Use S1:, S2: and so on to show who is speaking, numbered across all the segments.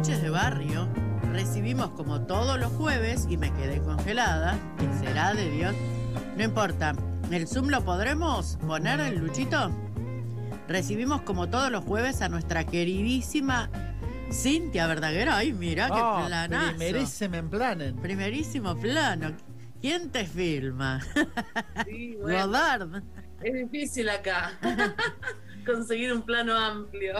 S1: Noches de Barrio recibimos como todos los jueves y me quedé congelada. ¿Qué será de Dios? No importa. ¿El Zoom lo podremos poner, el Luchito? Recibimos como todos los jueves a nuestra queridísima Cintia Verdaguer. Ay, mira qué
S2: Ah,
S1: planazo.
S2: Primerísimo en planen.
S1: Primerísimo plano. ¿Quién te filma?
S3: Sí, bueno,
S1: Godard.
S3: es difícil acá conseguir un plano amplio.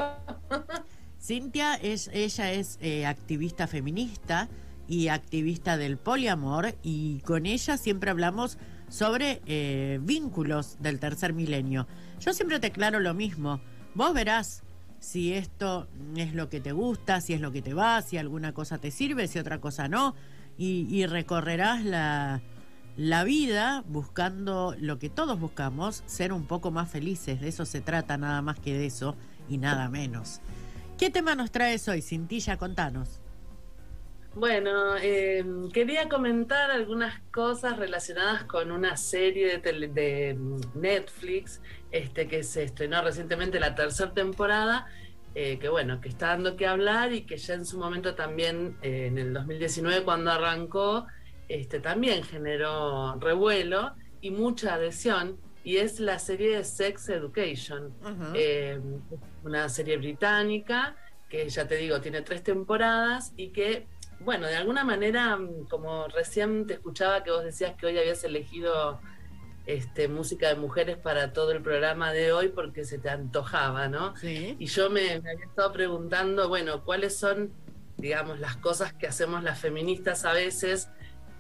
S1: Cintia es, ella es eh, activista feminista y activista del poliamor y con ella siempre hablamos sobre eh, vínculos del tercer milenio. Yo siempre te aclaro lo mismo. Vos verás si esto es lo que te gusta, si es lo que te va, si alguna cosa te sirve, si otra cosa no, y, y recorrerás la, la vida buscando lo que todos buscamos, ser un poco más felices. De eso se trata, nada más que de eso y nada menos. ¿Qué tema nos traes hoy, Cintilla? Contanos.
S3: Bueno, eh, quería comentar algunas cosas relacionadas con una serie de, tele- de mm, Netflix este, que se estrenó recientemente la tercera temporada, eh, que bueno, que está dando que hablar y que ya en su momento también, eh, en el 2019 cuando arrancó, este, también generó revuelo y mucha adhesión, y es la serie de Sex Education. Eh, una serie británica que ya te digo tiene tres temporadas y que bueno de alguna manera mm, como recién te escuchaba que vos decías que hoy habías elegido este música de mujeres para todo el programa de hoy porque se te antojaba no
S1: Sí.
S3: y yo me, me había estado preguntando bueno cuáles son digamos las cosas que hacemos las feministas a veces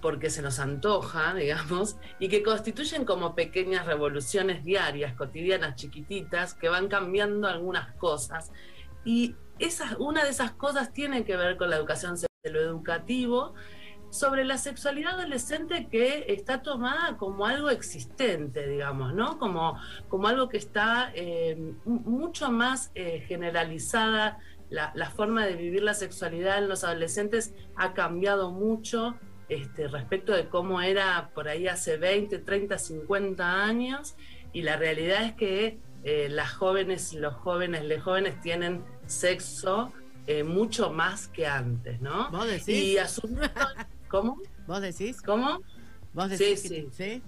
S3: porque se nos antoja, digamos, y que constituyen como pequeñas revoluciones diarias, cotidianas, chiquititas, que van cambiando algunas cosas. Y esas, una de esas cosas tiene que ver con la educación sexual, lo educativo, sobre la sexualidad adolescente que está tomada como algo existente, digamos, ¿no? Como, como algo que está eh, mucho más eh, generalizada. La, la forma de vivir la sexualidad en los adolescentes ha cambiado mucho este, respecto de cómo era por ahí hace 20, 30, 50 años. Y la realidad es que eh, las jóvenes, los jóvenes, les jóvenes tienen sexo eh, mucho más que antes, ¿no?
S1: ¿Vos decís?
S3: Y asumiendo, ¿cómo?
S1: ¿Vos decís?
S3: ¿Cómo?
S1: ¿Vos decís?
S3: Sí,
S1: que- ¿Sí?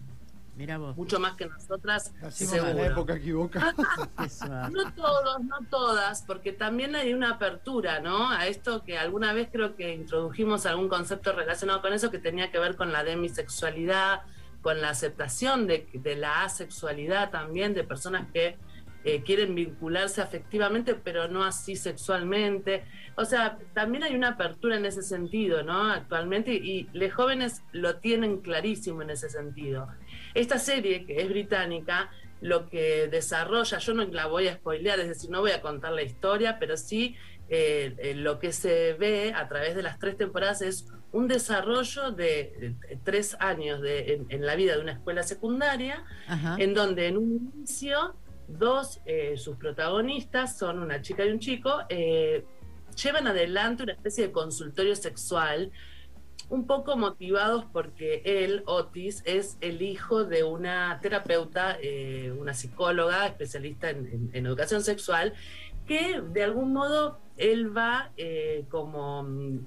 S1: Mira vos.
S3: Mucho más que nosotras,
S2: Nacimos en la
S3: seguro.
S2: época equivocada.
S3: No todos, no todas, porque también hay una apertura, ¿no? A esto que alguna vez creo que introdujimos algún concepto relacionado con eso que tenía que ver con la demisexualidad, con la aceptación de, de la asexualidad también, de personas que eh, quieren vincularse afectivamente, pero no así sexualmente. O sea, también hay una apertura en ese sentido, ¿no? Actualmente, y los jóvenes lo tienen clarísimo en ese sentido. Esta serie, que es británica, lo que desarrolla, yo no la voy a spoilear, es decir, no voy a contar la historia, pero sí eh, eh, lo que se ve a través de las tres temporadas es un desarrollo de, eh, tres años de, en, en la vida de una escuela secundaria,
S1: Ajá.
S3: en donde en un inicio dos, eh, sus protagonistas, son una chica y un chico, eh, llevan adelante una especie de consultorio sexual, un poco motivados porque él, Otis, es el hijo de una terapeuta, eh, una psicóloga especialista en, en- educación sexual, que de algún modo él va eh, como mm,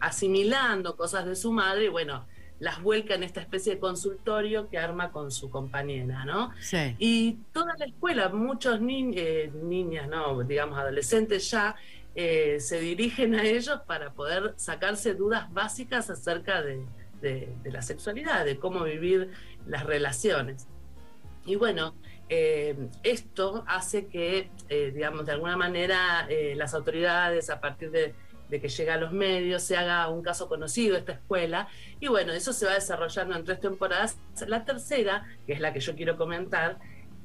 S3: asimilando cosas de su madre y bueno, las vuelca en esta especie de consultorio que arma con su compañera, ¿no?
S1: Sí.
S3: Y toda la escuela, muchos ni- eh, niñas, no, digamos adolescentes ya, eh, se dirigen a ellos para poder sacarse dudas básicas acerca de, de- de la sexualidad, de cómo vivir las relaciones. Y bueno, eh, esto hace que, digamos, de alguna manera las autoridades, a partir de, de que llega a los medios, se haga un caso conocido esta escuela. Y bueno, eso se va desarrollando en tres temporadas. La tercera, que es la que yo quiero comentar,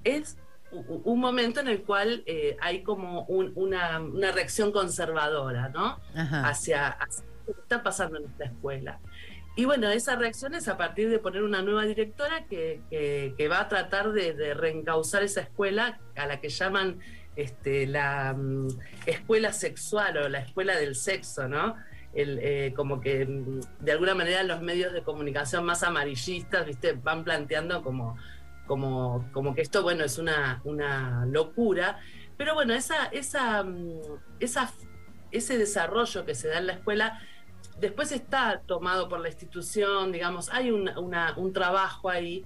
S3: es un momento en el cual eh, hay como un- una, una reacción conservadora, ¿no?
S1: Ajá.
S3: hacia, hacia lo que está pasando en esta escuela. Y bueno, esa reacción es a partir de poner una nueva directora que, que- que va a tratar de, de reencauzar esa escuela a la que llaman este, la mm, escuela sexual o la escuela del sexo, ¿no? Eh, como que mm, de alguna manera los medios de comunicación más amarillistas, ¿viste? Van planteando como, como, como que esto, bueno, es una, una locura. Pero bueno, esa, esa, mm, ese desarrollo que se da en la escuela después está tomado por la institución, digamos, hay un, un trabajo ahí,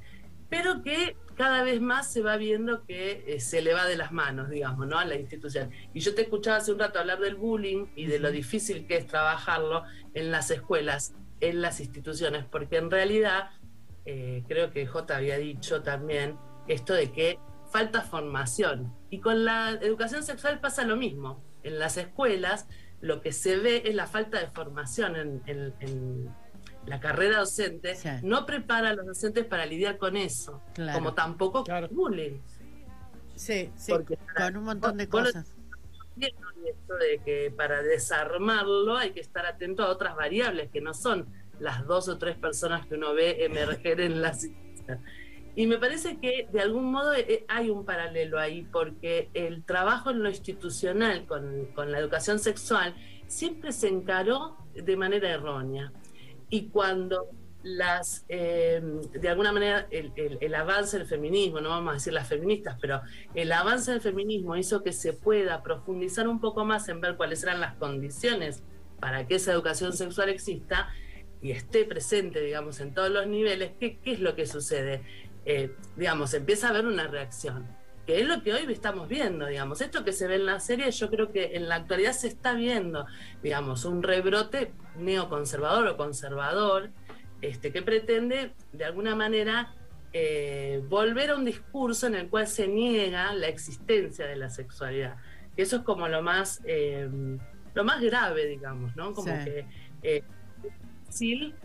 S3: pero que cada vez más se va viendo que eh, se le va de las manos, digamos, ¿no? A la institución. Y yo te escuchaba hace un rato hablar del bullying y de lo difícil que es trabajarlo en las escuelas, en las instituciones, porque en realidad, eh, creo que J había dicho también esto de que falta formación. Y con la educación sexual pasa lo mismo. En las escuelas lo que se ve es la falta de formación en, la carrera docente, no prepara a los docentes para lidiar con eso, como tampoco con bullying.
S1: Sí, sí, con un montón de cosas.
S3: Esto de que para desarmarlo hay que estar atento a otras variables que no son las dos o tres personas que uno ve emerger en la situación. Y me parece que de algún modo eh, hay un paralelo ahí, porque el trabajo en lo institucional con, la educación sexual siempre se encaró de manera errónea. Y cuando las, eh, de alguna manera, el, avance del feminismo, no vamos a decir las feministas, pero el avance del feminismo hizo que se pueda profundizar un poco más en ver cuáles eran las condiciones para que esa educación sexual exista y esté presente, digamos, en todos los niveles, ¿qué, es lo que sucede? Eh, digamos, empieza a haber una reacción, que es lo que hoy estamos viendo, digamos. Esto que se ve en la serie, yo creo que en la actualidad se está viendo, digamos, un rebrote neoconservador o conservador, este, que pretende, de alguna manera, eh, volver a un discurso en el cual se niega la existencia de la sexualidad. Eso es como lo más, eh, lo más grave, digamos, ¿no? Como que es fácil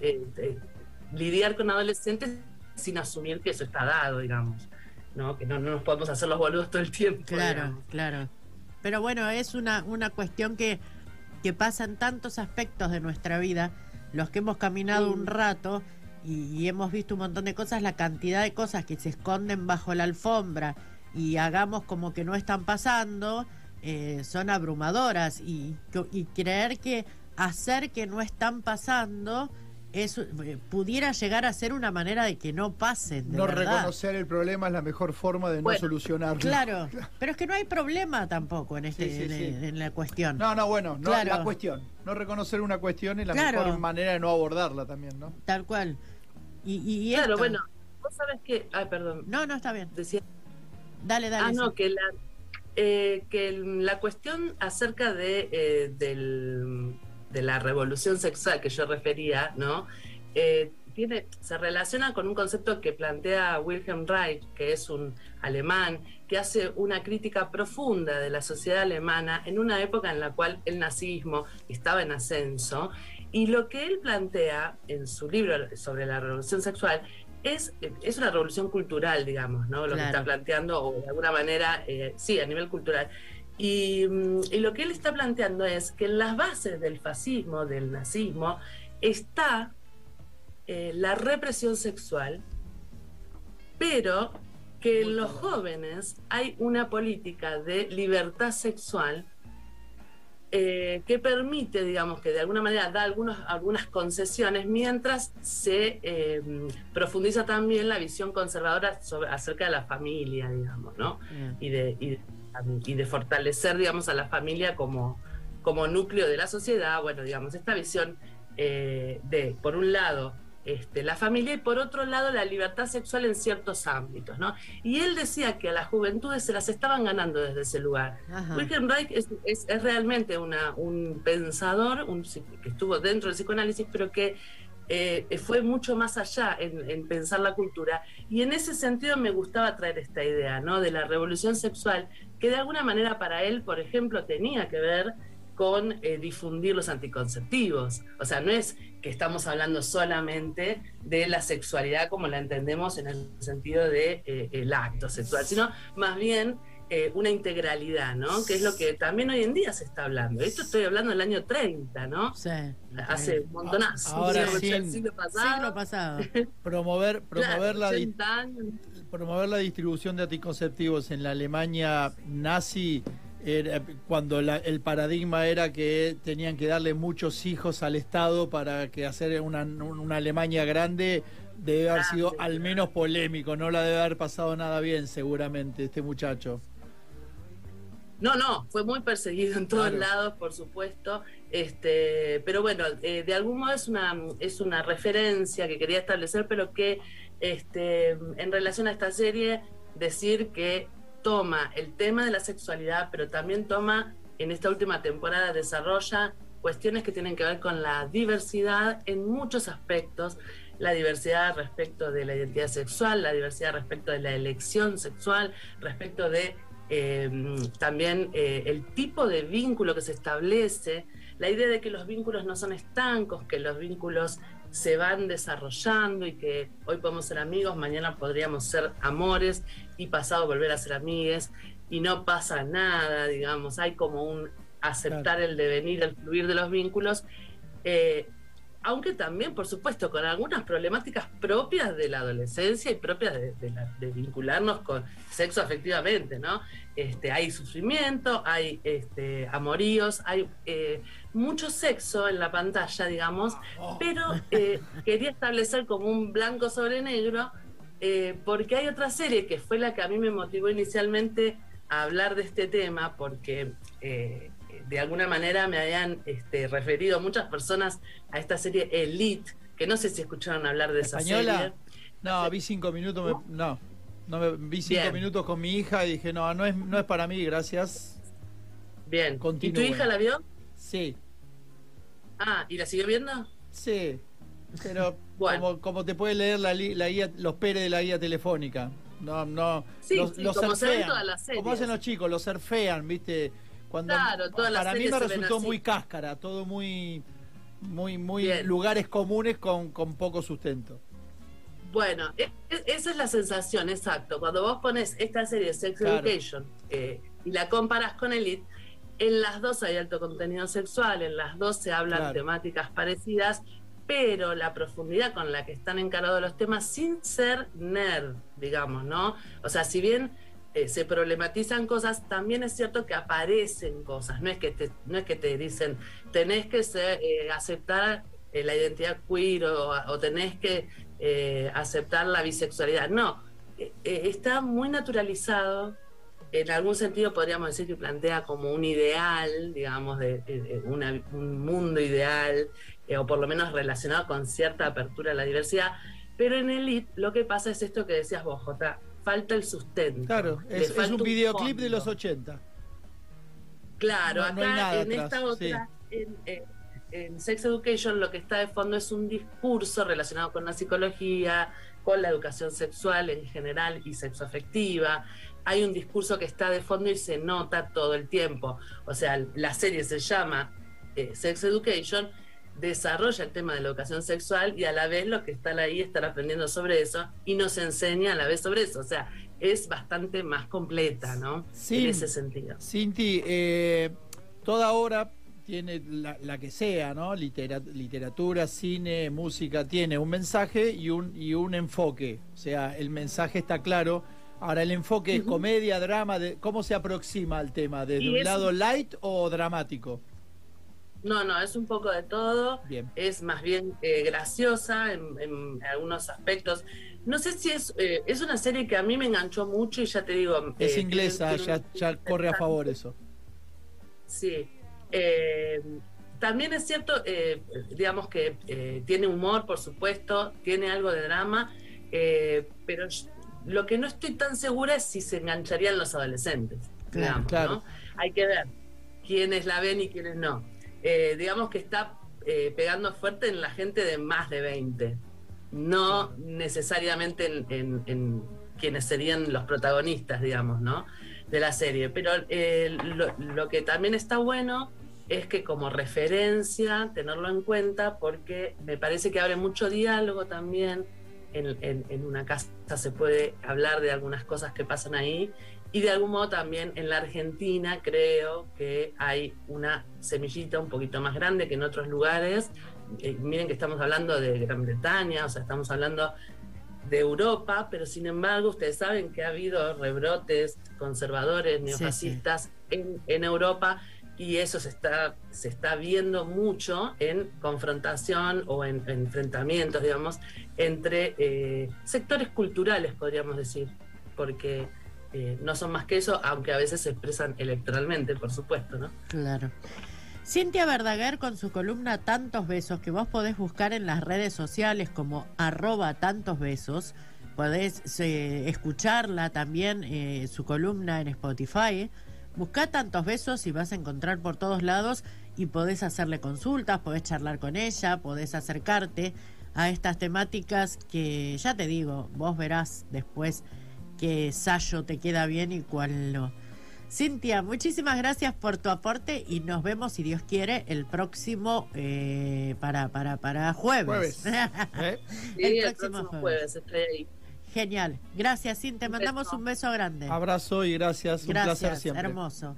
S3: lidiar con adolescentes sin asumir que eso está dado, digamos. ¿No? Que no, nos podemos hacer los boludos todo el tiempo.
S1: Claro, claro. Pero bueno, es una, una cuestión que, que pasa en tantos aspectos de nuestra vida, los que hemos caminado un rato y, hemos visto un montón de cosas, la cantidad de cosas que se esconden bajo la alfombra y hagamos como que no están pasando, eh, son abrumadoras y, y creer que hacer que no están pasando eso eh, pudiera llegar a ser una manera de que no pasen.
S2: no reconocer el problema es la mejor forma de no solucionarlo.
S1: Claro, pero es que no hay problema tampoco en, este, En, la cuestión.
S2: No, no, bueno, no la cuestión. No reconocer una cuestión es la mejor manera de no abordarla también, ¿no?
S1: Tal cual. Y, y
S3: claro, bueno, vos sabés que. Ay, perdón.
S1: No, no, está bien.
S3: Decía.
S1: Dale, dale.
S3: Ah, no, que la, eh, que la cuestión acerca de eh, del de la revolución sexual que yo refería, ¿no? Eh, tiene, se relaciona con un concepto que plantea Wilhelm Reich, que es un alemán, que hace una crítica profunda de la sociedad alemana en una época en la cual el nazismo estaba en ascenso. Y lo que él plantea en su libro sobre la revolución sexual es, es una revolución cultural, digamos, ¿no? Lo que está planteando, o de alguna manera, eh, sí, a nivel cultural. Mm, y, lo que él está planteando es que en las bases del fascismo, del nazismo, está eh, la represión sexual, pero que en los jóvenes hay una política de libertad sexual eh, que permite, digamos, que de alguna manera da algunos, algunas concesiones mientras se eh, profundiza también la visión conservadora sobre, acerca de la familia, digamos, ¿no? Y, de, y de fortalecer, digamos, a la familia como, como núcleo de la sociedad. Bueno, digamos, esta visión eh, de, por un lado, este, la familia y por otro lado la libertad sexual en ciertos ámbitos, ¿no? Y él decía que a las juventudes se las estaban ganando desde ese lugar. Wilhelm Reich es, es, realmente una, un pensador un, que estuvo dentro del psicoanálisis, pero que eh, fue mucho más allá en, pensar la cultura. Y en ese sentido me gustaba traer esta idea, ¿no? De la revolución sexual, que de alguna manera para él, por ejemplo, tenía que ver con eh, difundir los anticonceptivos. O sea, no es que estamos hablando solamente de la sexualidad como la entendemos en el sentido de eh, el acto sexual, sino más bien eh, una integralidad, ¿no? Que es lo que también hoy en día se está hablando. Esto estoy hablando del año 30, ¿no?
S1: Sí.
S3: Hace un montonazo.
S2: Ahora sí. siglo pasado.
S1: pasado.
S2: promover promover, la promover la distribución de anticonceptivos en la Alemania nazi era, cuando el paradigma era que tenían que darle muchos hijos al Estado para que hacer una, una Alemania grande, debe haber sido al menos polémico, no la debe haber pasado nada bien seguramente este muchacho.
S3: No, no, fue muy perseguido en todos lados, por supuesto. Este, pero bueno, eh, de algún modo es una, es una referencia que quería establecer, pero que este, en relación a esta serie, decir que toma el tema de la sexualidad, pero también toma, en esta última temporada, desarrolla cuestiones que tienen que ver con la diversidad en muchos aspectos, la diversidad respecto de la identidad sexual, la diversidad respecto de la elección sexual, respecto de Em, también eh, el tipo de vínculo que se establece, la idea de que los vínculos no son estancos, que los vínculos se van desarrollando y que hoy podemos ser amigos, mañana podríamos ser amores y pasado volver a ser amigues y no pasa nada, digamos, hay como un aceptar el devenir, el fluir de los vínculos. Eh, aunque también, por supuesto, con algunas problemáticas propias de la adolescencia y propias de, vincularnos con sexo afectivamente, ¿no? Este, hay sufrimiento, hay este, amoríos, hay eh, mucho sexo en la pantalla, digamos, pero eh, quería establecer como un blanco sobre negro, eh, porque hay otra serie que fue la que a mí me motivó inicialmente a hablar de este tema, porque de alguna manera me habían este, referido muchas personas a esta serie Elite, que no sé si escucharon hablar de esa serie.
S2: No, vi cinco minutos, no, no me, vi cinco minutos con mi hija y dije, no, no es, no es para mí, gracias.
S3: Bien. ¿Y tu hija la vio?
S2: Sí.
S3: Ah, ¿y la siguió viendo?
S2: Sí, pero como, como, te puede leer la, la guía, los peres de la guía telefónica. No, no.
S3: Sí, los, sí, como
S2: Como hacen los chicos, los surfean, ¿viste? Claro, para mí me resultó muy cáscara, todo muy, muy, muy lugares comunes con, con poco sustento.
S3: Bueno, e, e, esa es la sensación, exacto. Cuando vos pones esta serie Sex Education eh, y la comparas con Elite, en las dos hay alto contenido sexual, en las dos se hablan temáticas parecidas, pero la profundidad con la que están encarados los temas sin ser nerd, digamos, ¿no? O sea, si bien eh, se problematizan cosas, también es cierto que aparecen cosas. No es que te, no es que te dicen, tenés que eh, aceptar eh, la identidad queer o, tenés que aceptar la bisexualidad. No, está muy naturalizado. En algún sentido podríamos decir que plantea como un ideal, digamos, de, un mundo ideal, o por lo menos relacionado con cierta apertura a la diversidad. Pero en Elite lo que pasa es esto que decías vos, falta el sustento.
S2: Claro, es, un videoclip de los 80.
S3: Claro, acá en esta otra, eh, en, Sex Education lo que está de fondo es un discurso relacionado con la psicología, con la educación sexual en general y sexoafectiva. Hay un discurso que está de fondo y se nota todo el tiempo. O sea, la serie se llama eh, Sex Education desarrolla el tema de la educación sexual y a la vez los que están ahí están aprendiendo sobre eso y nos enseña a la vez sobre eso. O sea, es bastante más completa, ¿no?
S2: Sí, en ese sentido. Cinti, eh, toda obra tiene la, que sea, ¿no? literatura, cine, música, tiene un mensaje y un, y un enfoque. O sea, el mensaje está claro. Ahora, el enfoque es comedia, drama, de, ¿cómo se aproxima al tema? ¿Desde un lado light o dramático?
S3: No, no, es un poco de todo. Es más bien eh, graciosa en, algunos aspectos. No sé si es, eh, es una serie que a mí me enganchó mucho y ya te digo...
S2: Es eh, inglesa, ya, ya corre a favor eso.
S3: Sí. también es cierto, digamos que tiene humor, por supuesto, tiene algo de drama, pero lo que no estoy tan segura es si se engancharían los adolescentes. Claro, claro. Hay que ver quiénes la ven y quiénes no. Eh, digamos que está eh, pegando fuerte en la gente de más de 20, no necesariamente en, quienes serían los protagonistas, digamos, ¿no? De la serie. Pero eh, lo, que también está bueno es que como referencia, tenerlo en cuenta, porque me parece que abre mucho diálogo también. en una casa se puede hablar de algunas cosas que pasan ahí y de algún modo también en la Argentina creo que hay una semillita un poquito más grande que en otros lugares. Eh, miren que estamos hablando de Gran Bretaña, o sea, estamos hablando de Europa, pero sin embargo ustedes saben que ha habido rebrotes conservadores, neofascistas En, en, Europa y eso se está, se está viendo mucho en confrontación o en, enfrentamientos, digamos, entre eh, sectores culturales, podríamos decir, porque eh, no son más que eso, aunque a veces se expresan electoralmente, por supuesto, ¿no?
S1: Claro. Cintia Verdaguer con su columna Tantos Besos, que vos podés buscar en las redes sociales como arroba tantos besos, podés eh, escucharla también, eh, su columna en Spotify. Busca tantos besos y vas a encontrar por todos lados y podés hacerle consultas, podés charlar con ella, podés acercarte a estas temáticas que ya te digo, vos verás después qué Sayo te queda bien y cuál no. Cintia, muchísimas gracias por tu aporte y nos vemos, si Dios quiere, el próximo eh, para, para, para jueves.
S3: ¿Eh? el, próximo, jueves. estoy ahí.
S1: Genial. Gracias, Cintia. Mandamos un beso grande.
S2: Abrazo y gracias.
S1: gracias, un placer siempre. Hermoso.